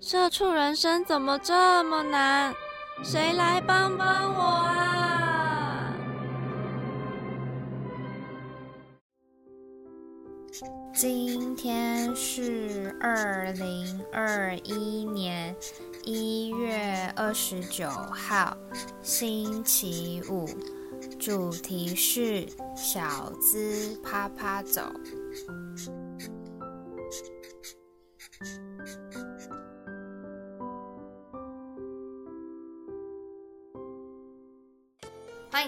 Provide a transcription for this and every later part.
社畜人生怎么这么难？谁来帮帮我啊！今天是二零二一年一月二十九号，星期五，主题是小资啪啪走。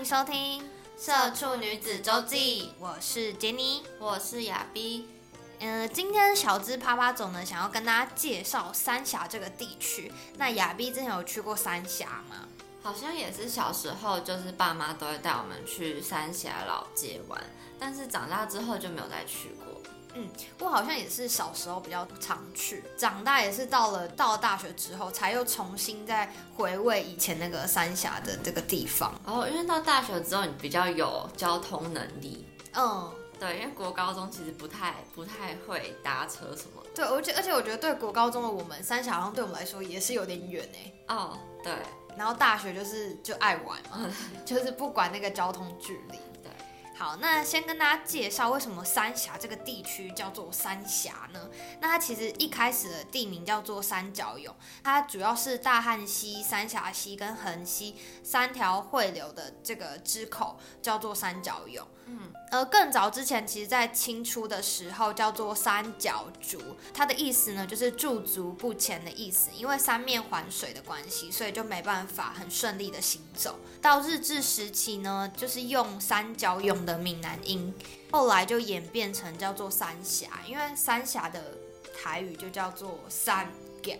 迎收听《社畜女子周记》，我是杰尼。我是亚逼，呃，今天小资啪啪总呢，想要跟大家介绍三峡这个地区。那亚逼之前有去过三峡吗？好像也是小时候，就是爸妈都会带我们去三峡老街玩，但是长大之后就没有再去过。嗯，我好像也是小时候比较常去，长大也是到了到了大学之后，才又重新再回味以前那个三峡的这个地方。哦，因为到大学之后，你比较有交通能力。嗯，对，因为国高中其实不太不太会搭车什么的。对，而且而且我觉得对国高中的我们，三峡好像对我们来说也是有点远哎。哦，对，然后大学就是就爱玩嘛，就是不管那个交通距离。好，那先跟大家介绍为什么三峡这个地区叫做三峡呢？那它其实一开始的地名叫做三角涌，它主要是大汉溪、三峡溪跟横溪三条汇流的这个支口叫做三角涌。嗯，而更早之前，其实在清初的时候叫做三角竹，它的意思呢就是驻足不前的意思。因为三面环水的关系，所以就没办法很顺利的行走。到日治时期呢，就是用三角涌的闽南音，后来就演变成叫做三峡，因为三峡的台语就叫做三峡，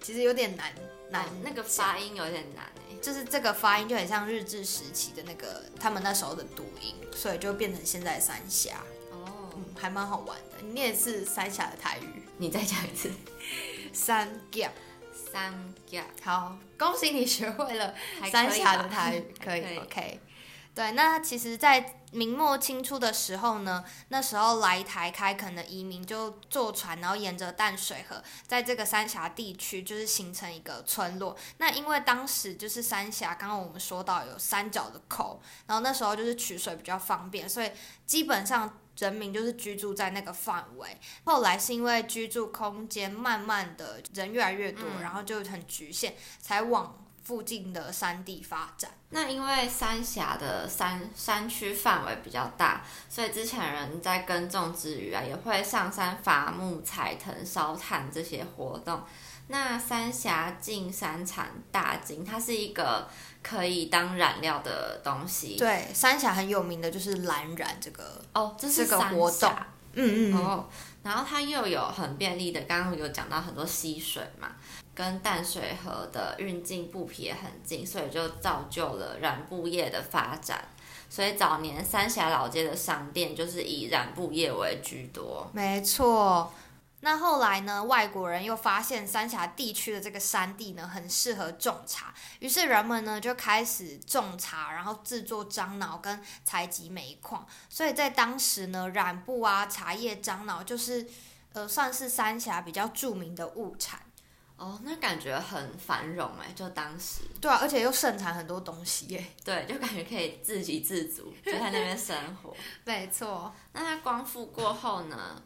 其实有点难难、哦那个发音有点难哎。就是这个发音就很像日治时期的那个他们那时候的读音，所以就变成现在三峡，哦，嗯，还蛮好玩的。你也是三峡的台语，你再讲一次，三峡。三峡。好，恭喜你学会了三峡的台语，可以可以 OK。对，那其实，在明末清初的时候呢，那时候来台开垦的移民就坐船，然后沿着淡水河，在这个三峡地区就是形成一个村落。那因为当时就是三峡，刚刚我们说到有三角的口，然后那时候就是取水比较方便，所以基本上人民就是居住在那个范围。后来是因为居住空间慢慢的人越来越多，嗯然后就很局限，才往附近的山地发展。那因为三峡的山山区范围比较大，所以之前人在耕种之余啊，也会上山伐木、采藤、烧炭这些活动。那三峡进山产大金，它是一个可以当染料的东西。对，三峡很有名的就是蓝染这个，哦，这是这个活动嗯嗯哦，然后它又有很便利的，刚刚有讲到很多溪水嘛，跟淡水河的运进布匹也很近，所以就造就了染布业的发展。所以早年三峡老街的商店就是以染布业为居多。没错。那后来呢？外国人又发现三峡地区的这个山地呢，很适合种茶，于是人们呢就开始种茶，然后制作樟脑跟采集煤矿。所以在当时呢，染布啊、茶叶、樟脑就是呃算是三峡比较著名的物产。哦，那感觉很繁荣哎，就当时对啊，而且又盛产很多东西耶。对，就感觉可以自给自足，就在那边生活。没错。那它光复过后呢？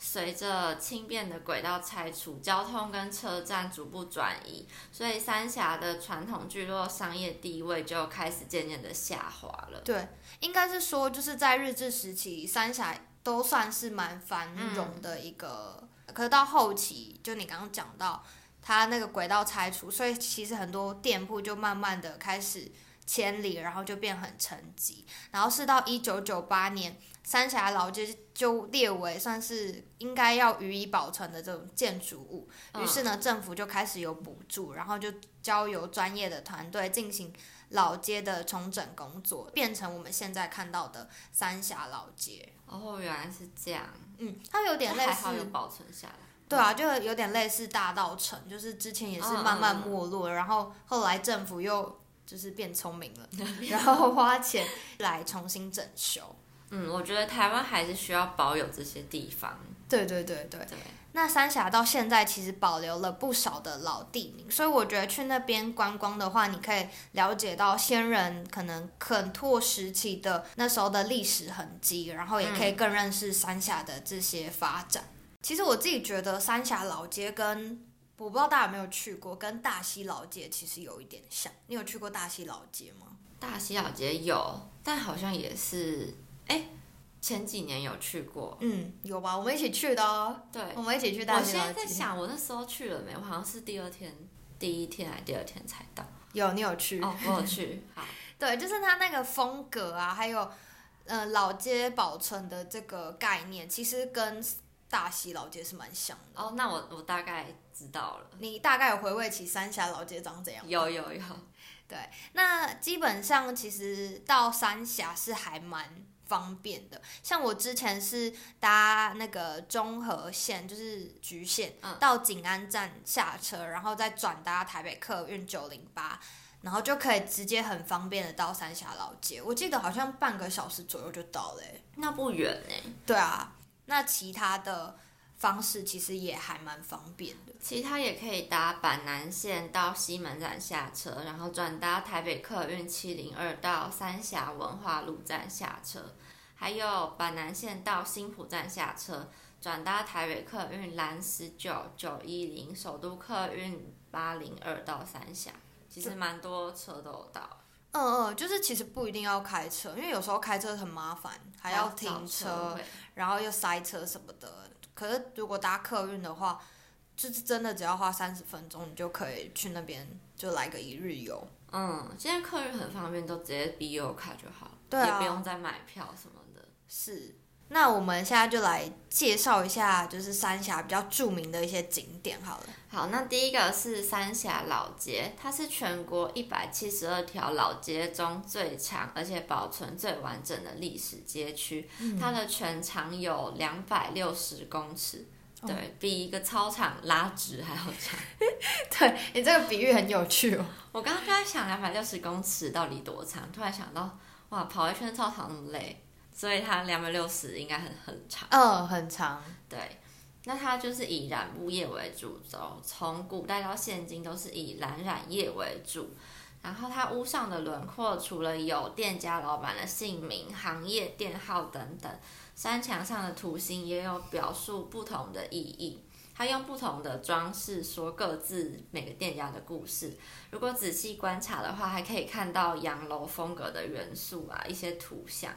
随着轻便的轨道拆除，交通跟车站逐步转移，所以三峡的传统聚落商业地位就开始渐渐的下滑了。对，应该是说，就是在日治时期，三峡都算是蛮繁荣的一个。可是到后期，就你刚刚讲到，它那个轨道拆除，所以其实很多店铺就慢慢的开始迁离，然后就变很沉寂。然后是到一九九八年，三峡老街就列为算是应该要予以保存的这种建筑物。于是呢，政府就开始有补助，然后就交由专业的团队进行老街的重整工作，变成我们现在看到的三峡老街。哦，原来是这样，嗯，它有点类还好有，保存下来。对啊，就有点类似大道城，就是之前也是慢慢没落，然后后来政府又就是变聪明了，然后花钱来重新整修。嗯，我觉得台湾还是需要保有这些地方。对对对对。对，那三峡到现在其实保留了不少的老地名，所以我觉得去那边观光的话，你可以了解到先人可能垦拓时期的那时候的历史痕迹，然后也可以更认识三峡的这些发展。其实我自己觉得三峡老街跟我不知道大家有没有去过，跟大溪老街其实有一点像。你有去过大溪老街吗？大溪老街有，但好像也是，哎，前几年有去过。嗯，有吧？我们一起去的哦。对，我们一起去大我现溪老街。在在想，我那时候去了没？我好像是第二天、第一天还是第二天才到。有，你有去？哦，我有去。好，对，就是它那个风格啊，还有呃老街保存的这个概念，其实跟大溪老街是蛮像的。哦，那我我大概知道了。你大概有回味起三峡老街长怎样有？有有对，那基本上其实到三峡是还蛮方便的，像我之前是搭那个中和线，就是橘线，嗯到景安站下车，然后再转搭台北客运九零八，然后就可以直接很方便的到三峡老街。我记得好像半个小时左右就到嘞、欸。那不远呢。对啊，那其他的方式其实也还蛮方便的。其他也可以搭板南线到西门站下车，然后转搭台北客运七零二到三峡文化路站下车，还有板南线到新浦站下车，转搭台北客运蓝十九九一零，首都客运八零二到三峡，其实蛮多车都有到，嗯嗯，就是其实不一定要开车，因为有时候开车很麻烦，还要停找车，位然后又塞车什么的。可是如果搭客运的话，就是真的只要花三十分钟，你就可以去那边就来个一日游。嗯，现在客运很方便，都直接 B U 卡就好，对啊也不用再买票什么的。是，那我们现在就来介绍一下，就是三峡比较著名的一些景点好了。好，那第一个是三峡老街，它是全国一百七十二条老街中最长而且保存最完整的历史街区，它的全长有两百六十公尺。对比一个操场拉直还要长，对你这个比喻很有趣哦。我刚刚就在想两百六十公尺到底多长，突然想到，哇，跑一圈操场那么累，所以它两百六十应该很很长。嗯，很长。对，那它就是以染布业为主轴，从古代到现今都是以蓝染业为主。然后它屋上的轮廓除了有店家老板的姓名、行业店号等等，山墙上的图形也有表述不同的意义。它用不同的装饰说各自每个店家的故事。如果仔细观察的话，还可以看到洋楼风格的元素啊，一些图像。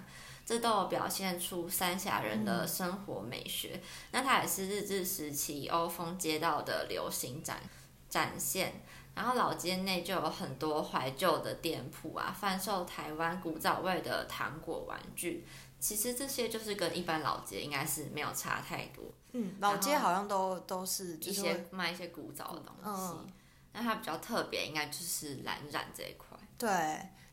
这都有表现出三峡人的生活美学。那它也是日治时期欧风街道的流行展展现。然后老街内就有很多怀旧的店铺啊，贩售台湾古早味的糖果玩具。其实这些就是跟一般老街应该是没有差太多，嗯，老街好像都都是一些卖一些古早的东西。嗯那它比较特别，应该就是蓝染这一块。对，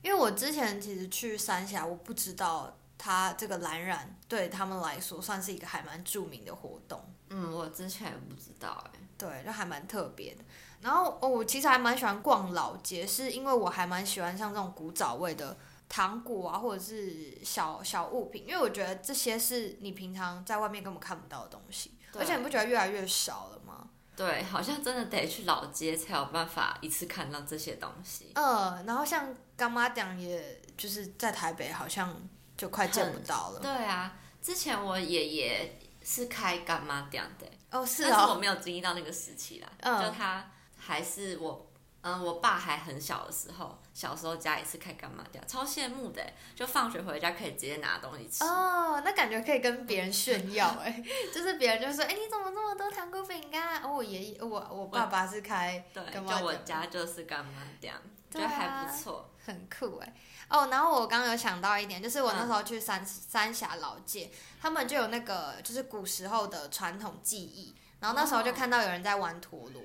因为我之前其实去三峡，我不知道它这个蓝染对他们来说算是一个还蛮著名的活动。嗯，我之前也不知道哎、对，就还蛮特别的。然后哦，我其实还蛮喜欢逛老街，是因为我还蛮喜欢像这种古早味的糖果啊，或者是小小物品，因为我觉得这些是你平常在外面根本看不到的东西，对而且你不觉得越来越少了吗？对，好像真的得去老街才有办法一次看到这些东西。嗯，然后像干妈讲，也就是在台北好像就快见不到了。对啊，之前我爷爷是开干妈店的，哦，是但是我哦，没有经历到那个时期啦。嗯就他还是我，嗯，我爸还很小的时候，小时候家里是开干妈店，超羡慕的欸，就放学回家可以直接拿东西吃。哦，那感觉可以跟别人炫耀哎，就是别人就说，哎，你怎么这么多糖果饼干？哦，我爷爷，我我爸爸是开对，干妈就我家就是干妈店。觉得还不错。很酷哎。哦，然后我刚刚有想到一点，就是我那时候去三、三峡老街，他们就有那个就是古时候的传统技艺，然后那时候就哦。看到有人在玩陀螺。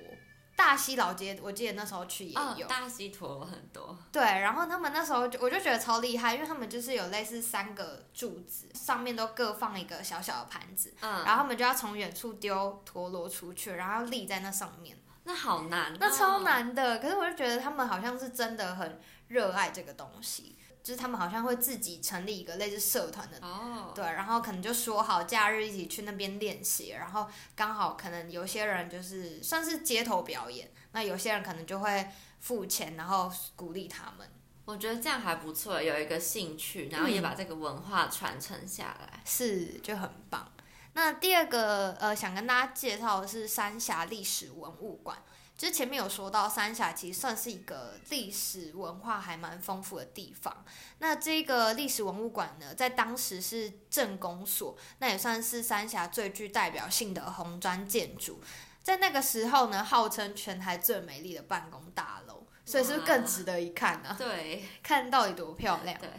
大溪老街，我记得那时候去也哦有，，大溪陀螺很多，对，然后他们那时候就我就觉得超厉害，因为他们就是有类似三个柱子，上面都各放一个小小的盘子，嗯，然后他们就要从远处丢陀螺出去，然后立在那上面，那好难哦，那超难的。可是我就觉得他们好像是真的很热爱这个东西，就是他们好像会自己成立一个类似社团的。哦，对，然后可能就说好假日一起去那边练习，然后刚好可能有些人就是算是街头表演，那有些人可能就会付钱，然后鼓励他们。我觉得这样还不错，有一个兴趣，然后也把这个文化传承下来。是就很棒。那第二个呃，想跟大家介绍的是三峡历史文物馆。就是前面有说到，三峡其实算是一个历史文化还蛮丰富的地方。那这个历史文物馆呢，在当时是镇公所，那也算是三峡最具代表性的红砖建筑。在那个时候呢，号称全台最美丽的办公大楼，所以是不是更值得一看呢、对看到底多漂亮？对，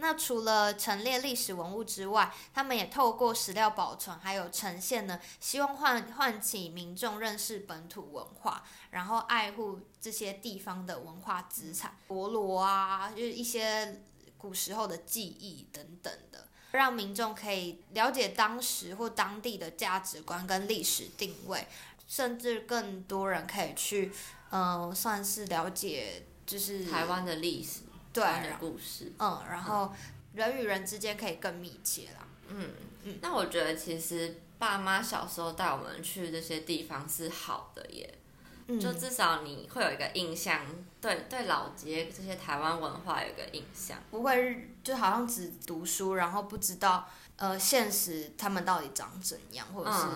那除了陈列历史文物之外，他们也透过史料保存还有呈现呢，希望唤唤起民众认识本土文化，然后爱护这些地方的文化资产，陀螺啊，就是一些古时候的记忆等等的，让民众可以了解当时或当地的价值观跟历史定位，甚至更多人可以去，嗯、算是了解就是台湾的历史，对，故事。嗯，然后人与人之间可以更密切啦。嗯嗯，那我觉得其实爸妈小时候带我们去这些地方是好的耶，嗯，就至少你会有一个印象，对对老街这些台湾文化有一个印象。不会就好像只读书，然后不知道呃现实他们到底长怎样，或者是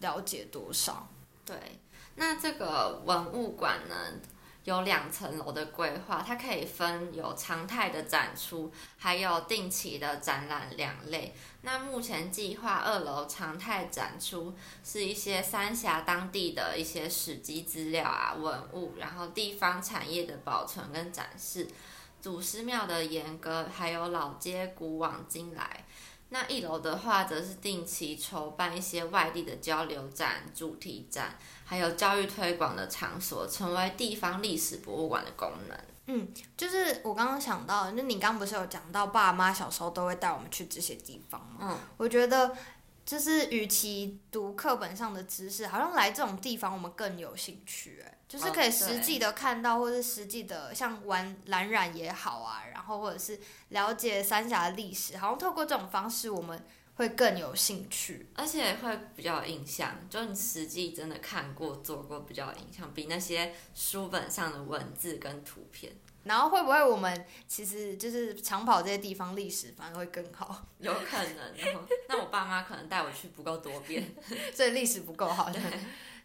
了解多少。对，那这个文物馆呢，有两层楼的规划，它可以分有常态的展出，还有定期的展览两类。那目前计划二楼常态展出是一些三峡当地的一些史迹资料啊、文物，然后地方产业的保存跟展示，祖师庙的严格，还有老街古往今来。那一楼的话，则是定期筹办一些外地的交流展、主题展，还有教育推广的场所，成为地方历史博物馆的功能。嗯就是我刚刚想到，就你刚刚不是有讲到爸妈小时候都会带我们去这些地方吗？嗯，我觉得就是与其读课本上的知识，好像来这种地方我们更有兴趣、哎，就是可以哦实际的看到，或是实际的像玩蓝染也好啊，然后或者是了解三峡的历史，好像透过这种方式，我们会更有兴趣。而且会比较有印象，就你实际真的看过、做过，比较有印象，比那些书本上的文字跟图片然后会不会我们其实就是长跑这些地方历史反而会更好，有可能。哦，那我爸妈可能带我去不够多遍。所以历史不够好。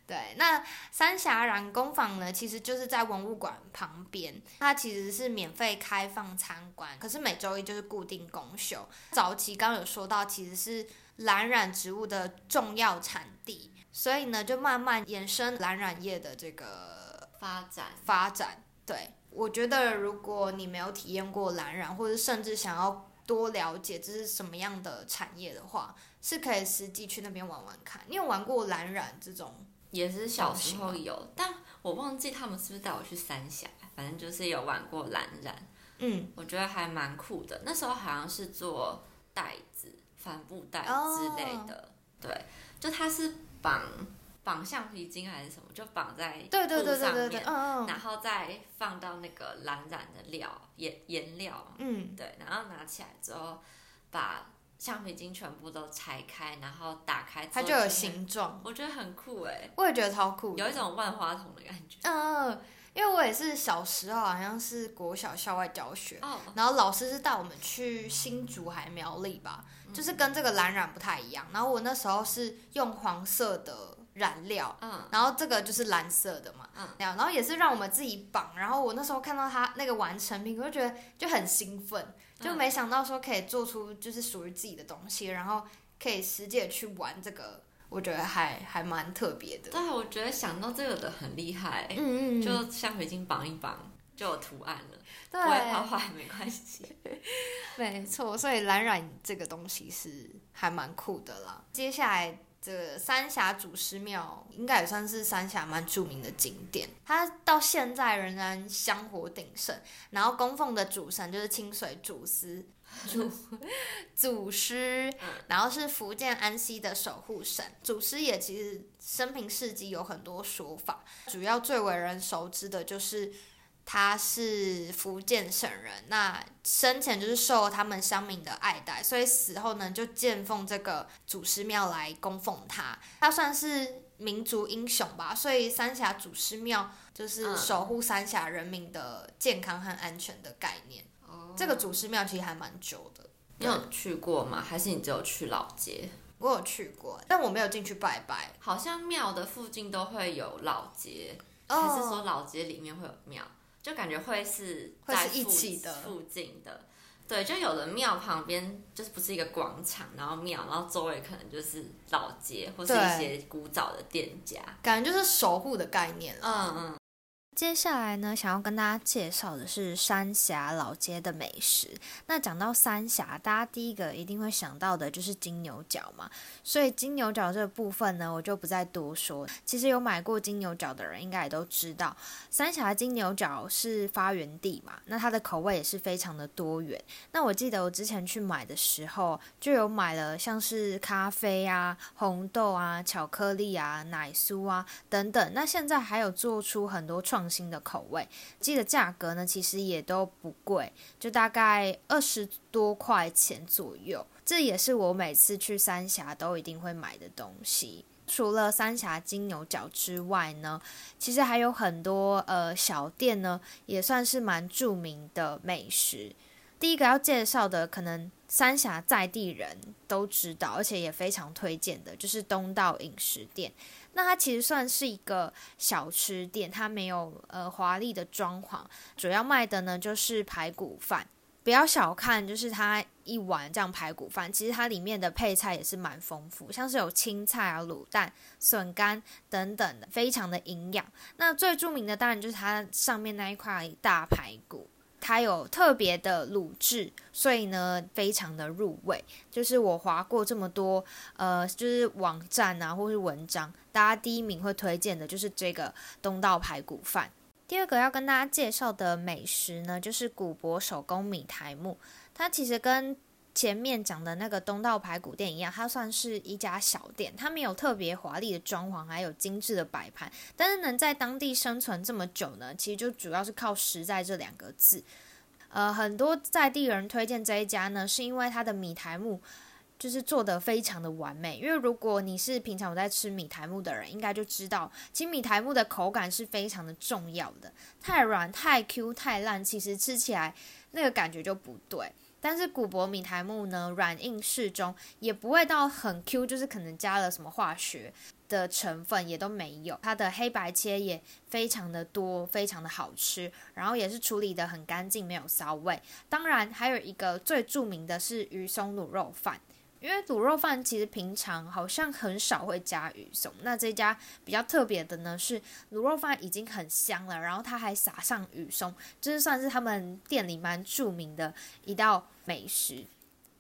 对，那三峡染工坊呢，其实就是在文物馆旁边，它其实是免费开放参观，可是每周一就是固定公休。早期刚刚有说到，其实是蓝染植物的重要产地，所以呢，就慢慢延伸蓝染业的这个发展，发展。对，我觉得如果你没有体验过蓝染，或者甚至想要多了解这是什么样的产业的话，是可以实际去那边玩玩看。你有玩过蓝染这种？也是小时候有，但我忘记他们是不是带我去三峡，反正就是有玩过蓝染。嗯，我觉得还蛮酷的。那时候好像是做袋子、帆布袋哦之类的，对，就它是绑绑橡皮筋还是什么，就绑在对对对对对嗯嗯。然后再放到那个蓝染的料颜颜料，嗯，对，然后拿起来之后把橡皮筋全部都拆开，然后打开，它就有，形状，我觉得很酷哎，我也觉得超酷，有一种万花筒的感觉。嗯嗯，因为我也是小时候好像是国小校外教学，哦，然后老师是带我们去新竹还苗栗吧，嗯就是跟这个蓝染不太一样。然后我那时候是用黄色的染料，嗯，然后这个就是蓝色的嘛，嗯。然后也是让我们自己绑。然后我那时候看到它那个完成品，我就觉得就很兴奋，就嗯没想到说可以做出就是属于自己的东西，然后可以实际的去玩这个，我觉得还还蛮特别的。对，我觉得想到这个的很厉害，嗯嗯，就橡皮筋绑一绑，就有图案了，对。不会画画也没关系。没错，所以蓝染这个东西是还蛮酷的啦。接下来这个三峡祖师庙应该也算是三峡蛮著名的景点，它到现在仍然香火鼎盛，然后供奉的主神就是清水祖师。祖祖师，然后是福建安溪的守护神。祖师也其实生平事迹有很多说法，主要最为人熟知的就是他是福建省人，那生前就是受他们乡民的爱戴，所以死后呢就建奉这个祖师庙来供奉他。他算是民族英雄吧，所以三峡祖师庙就是守护三峡人民的健康和安全的概念。这个祖师庙其实还蛮久的，你有去过吗？还是你只有去老街？我有去过，但我没有进去拜拜。好像庙的附近都会有老街，哦还是说老街里面会有庙？就感觉会是在一附起的附近的。对，就有的庙旁边就是不是一个广场，然后庙，然后周围可能就是老街或是一些古早的店家。感觉就是守护的概念了。嗯嗯，接下来呢，想要跟大家介绍的是三峡老街的美食。那讲到三峡，大家第一个一定会想到的就是金牛角嘛，所以金牛角这个部分呢，我就不再多说。其实有买过金牛角的人，应该也都知道，三峡金牛角是发源地嘛，那它的口味也是非常的多元。那我记得我之前去买的时候，就有买了像是咖啡啊、红豆啊、巧克力啊、奶酥啊等等。那现在还有做出很多创新的口味，记得价格呢其实也都不贵，就大概二十多块钱左右。这也是我每次去三峡都一定会买的东西。除了三峡金牛角之外呢，其实还有很多呃小店呢，也算是蛮著名的美食。第一个要介绍的，可能三峡在地人都知道，而且也非常推荐的，就是东道饮食店。那它其实算是一个小吃店，它没有呃华丽的装潢，主要卖的呢就是排骨饭。不要小看，就是它一碗这样排骨饭，其实它里面的配菜也是蛮丰富，像是有青菜啊、卤蛋、笋干等等的，非常的营养。那最著名的当然就是它上面那一块大排骨。它有特别的卤制，所以呢非常的入味。就是我划过这么多呃，就是网站啊或是文章，大家第一名会推荐的就是这个东道排骨饭。第二个要跟大家介绍的美食呢，就是古博手工米苔木。它其实跟前面讲的那个东道排骨店一样，它算是一家小店，它没有特别华丽的装潢，还有精致的摆盘，但是能在当地生存这么久呢，其实就主要是靠实在这两个字。呃，很多在地人推荐这一家呢，是因为它的米苔木就是做的非常的完美。因为如果你是平常有在吃米苔木的人，应该就知道，其实米苔木的口感是非常的重要的。太软、太 Q、太烂，其实吃起来那个感觉就不对。但是古柏米苔木呢，软硬适中，也不会到很 Q，就是可能加了什么化学的成分也都没有。它的黑白切也非常的多，非常的好吃，然后也是处理的很干净，没有骚味。当然，还有一个最著名的是鱼松卤肉饭。因为卤肉饭其实平常好像很少会加鱼松，那这家比较特别的呢是卤肉饭已经很香了，然后它还撒上鱼松，这是算是他们店里蛮著名的一道美食。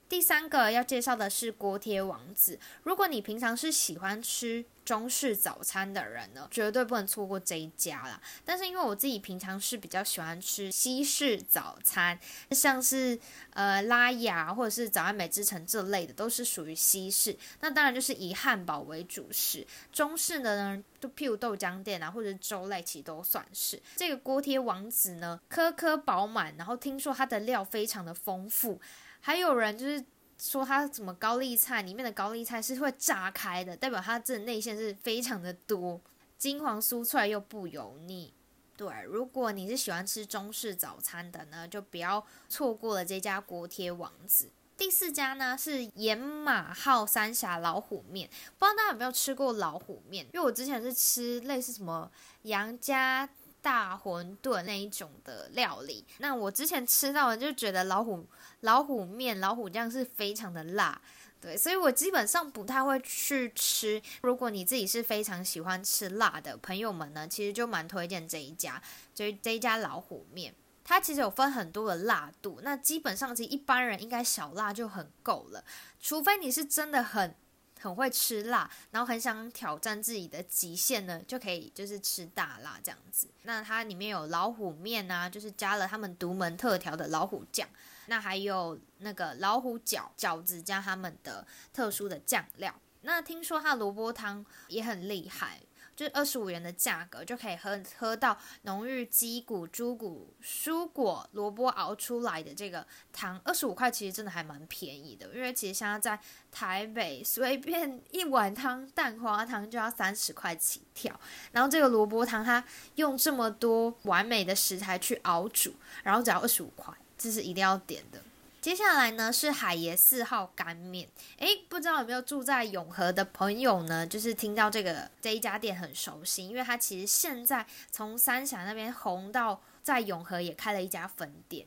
第三个要介绍的是锅贴王子。如果你平常是喜欢吃中式早餐的人呢，绝对不能错过这一家啦。但是因为我自己平常是比较喜欢吃西式早餐，像是呃拉雅或者是早安美之城这类的，都是属于西式。那当然就是以汉堡为主食，中式的呢，就譬如豆浆店啊，或者粥类，其实都算是。这个锅贴王子呢，颗颗饱满，然后听说它的料非常的丰富。还有人就是说它什么高丽菜里面的高丽菜是会炸开的，代表它这内馅是非常的多，金黄酥脆又不油腻。对，如果你是喜欢吃中式早餐的呢，就不要错过了这家锅贴王子。第四家呢是盐马号三峡老虎面，不知道大家有没有吃过老虎面？因为我之前是吃类似什么杨家大馄饨那一种的料理，那我之前吃到的就觉得老虎老虎面、老虎酱是非常的辣，对，所以我基本上不太会去吃。如果你自己是非常喜欢吃辣的朋友们呢，其实就蛮推荐这一家，就是这一家老虎面。它其实有分很多的辣度，那基本上其实一般人应该小辣就很够了，除非你是真的很很会吃辣，然后很想挑战自己的极限呢，就可以就是吃大辣这样子。那它里面有老虎面啊，就是加了他们独门特调的老虎酱，那还有那个老虎饺饺子加他们的特殊的酱料。那听说它萝卜汤也很厉害。就二十五元的价格就可以喝喝到浓郁鸡骨、猪骨、蔬果、萝卜熬出来的这个汤，二十五块其实真的还蛮便宜的。因为其实现在在台北随便一碗汤蛋花汤就要三十块起跳，然后这个萝卜汤它用这么多完美的食材去熬煮，然后只要二十五块，这是一定要点的。接下来呢是海爷四号干面，诶，不知道有没有住在永和的朋友呢？就是听到这个这一家店很熟悉，因为它其实现在从三峡那边红到在永和也开了一家分店。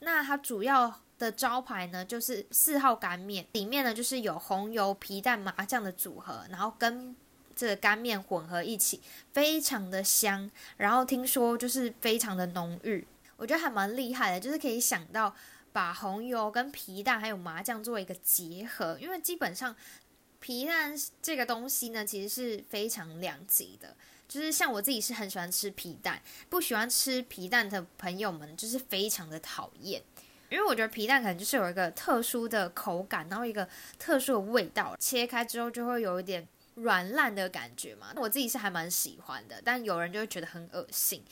那它主要的招牌呢就是四号干面，里面呢就是有红油皮蛋麻酱的组合，然后跟这个干面混合一起，非常的香。然后听说就是非常的浓郁，我觉得还蛮厉害的，就是可以想到。把红油跟皮蛋还有麻酱做一个结合，因为基本上皮蛋这个东西呢，其实是非常两极的。就是像我自己是很喜欢吃皮蛋，不喜欢吃皮蛋的朋友们就是非常的讨厌，因为我觉得皮蛋可能就是有一个特殊的口感，然后一个特殊的味道，切开之后就会有一点软烂的感觉嘛。我自己是还蛮喜欢的，但有人就会觉得很恶心。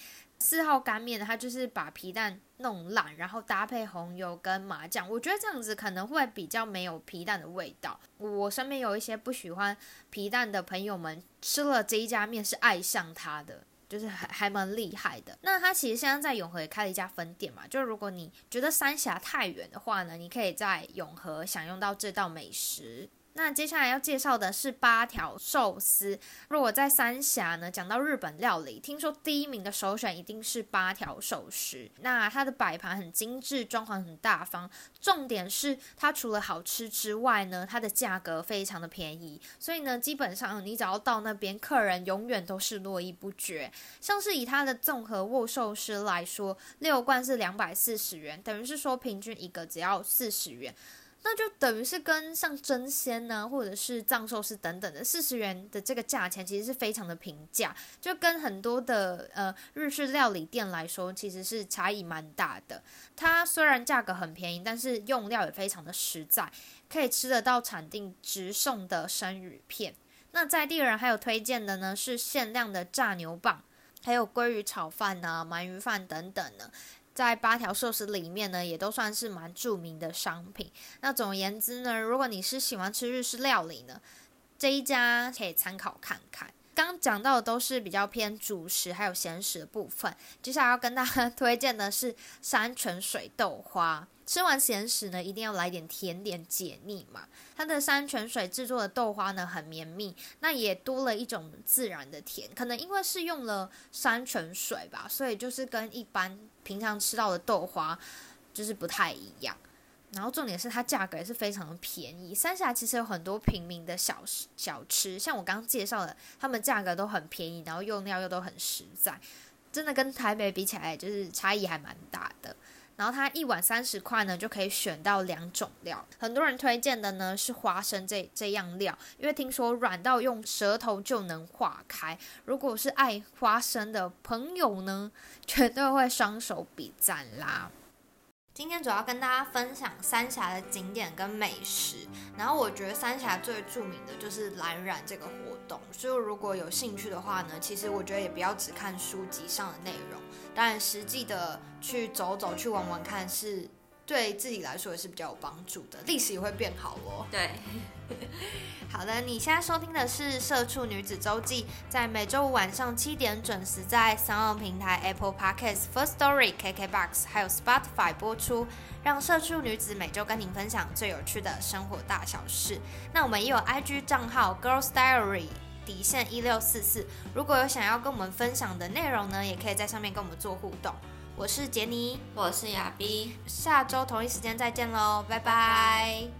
四号干面，它就是把皮蛋弄烂，然后搭配红油跟麻酱，我觉得这样子可能会比较没有皮蛋的味道。我身边有一些不喜欢皮蛋的朋友们，吃了这一家面是爱上它的，就是还还蛮厉害的。那它其实现在在永和也开了一家分店嘛，就如果你觉得三峡太远的话呢，你可以在永和享用到这道美食。那接下来要介绍的是八条寿司。如果在三峡呢，讲到日本料理，听说第一名的首选一定是八条寿司。那它的摆盘很精致，装潢很大方，重点是它除了好吃之外呢，它的价格非常的便宜。所以呢，基本上你只要到那边，客人永远都是络绎不绝。像是以它的综合握寿司来说，六罐是两百四十元，等于是说平均一个只要四十元。那就等于是跟像真鲜呢，或者是藏寿司等等的四十元的这个价钱，其实是非常的平价，就跟很多的呃日式料理店来说，其实是差异蛮大的。它虽然价格很便宜，但是用料也非常的实在，可以吃得到产地直送的生鱼片。那在地人还有推荐的呢，是限量的炸牛蒡，还有鲑鱼炒饭呐、鳗鱼饭等等的。在八条寿司里面呢，也都算是蛮著名的商品。那总而言之呢，如果你是喜欢吃日式料理呢，这一家可以参考看看。刚讲到的都是比较偏主食还有咸食的部分，接下来要跟大家 推荐的是山泉水豆花。吃完咸食呢，一定要来点甜点解腻嘛。它的山泉水制作的豆花呢，很绵密，那也多了一种自然的甜。可能因为是用了山泉水吧，所以就是跟一般平常吃到的豆花就是不太一样。然后重点是它价格也是非常的便宜。三峡其实有很多平民的小小吃，像我刚刚介绍的，他们价格都很便宜，然后用料又都很实在，真的跟台北比起来，就是差异还蛮大的。然后它一碗三十块呢，就可以选到两种料。很多人推荐的呢是花生这这样料，因为听说软到用舌头就能化开。如果是爱花生的朋友呢，绝对会双手比赞啦。今天主要跟大家分享三峡的景点跟美食，然后我觉得三峡最著名的就是蓝染这个活动，所以如果有兴趣的话呢，其实我觉得也不要只看书籍上的内容，当然实际的去走走、去玩玩看是。对自己来说也是比较有帮助的，历史也会变好哦。对，好的，你现在收听的是《社畜女子周记》，在每周五晚上七点准时在三岸平台 Apple Podcasts、First Story、KKBox 还有 Spotify 播出，让社畜女子每周跟您分享最有趣的生活大小事。那我们也有 IG 账号 Girls Diary 底线一六四四，如果有想要跟我们分享的内容呢，也可以在上面跟我们做互动。我是杰尼，我是亚碧，下周同一时间再见喽，拜拜。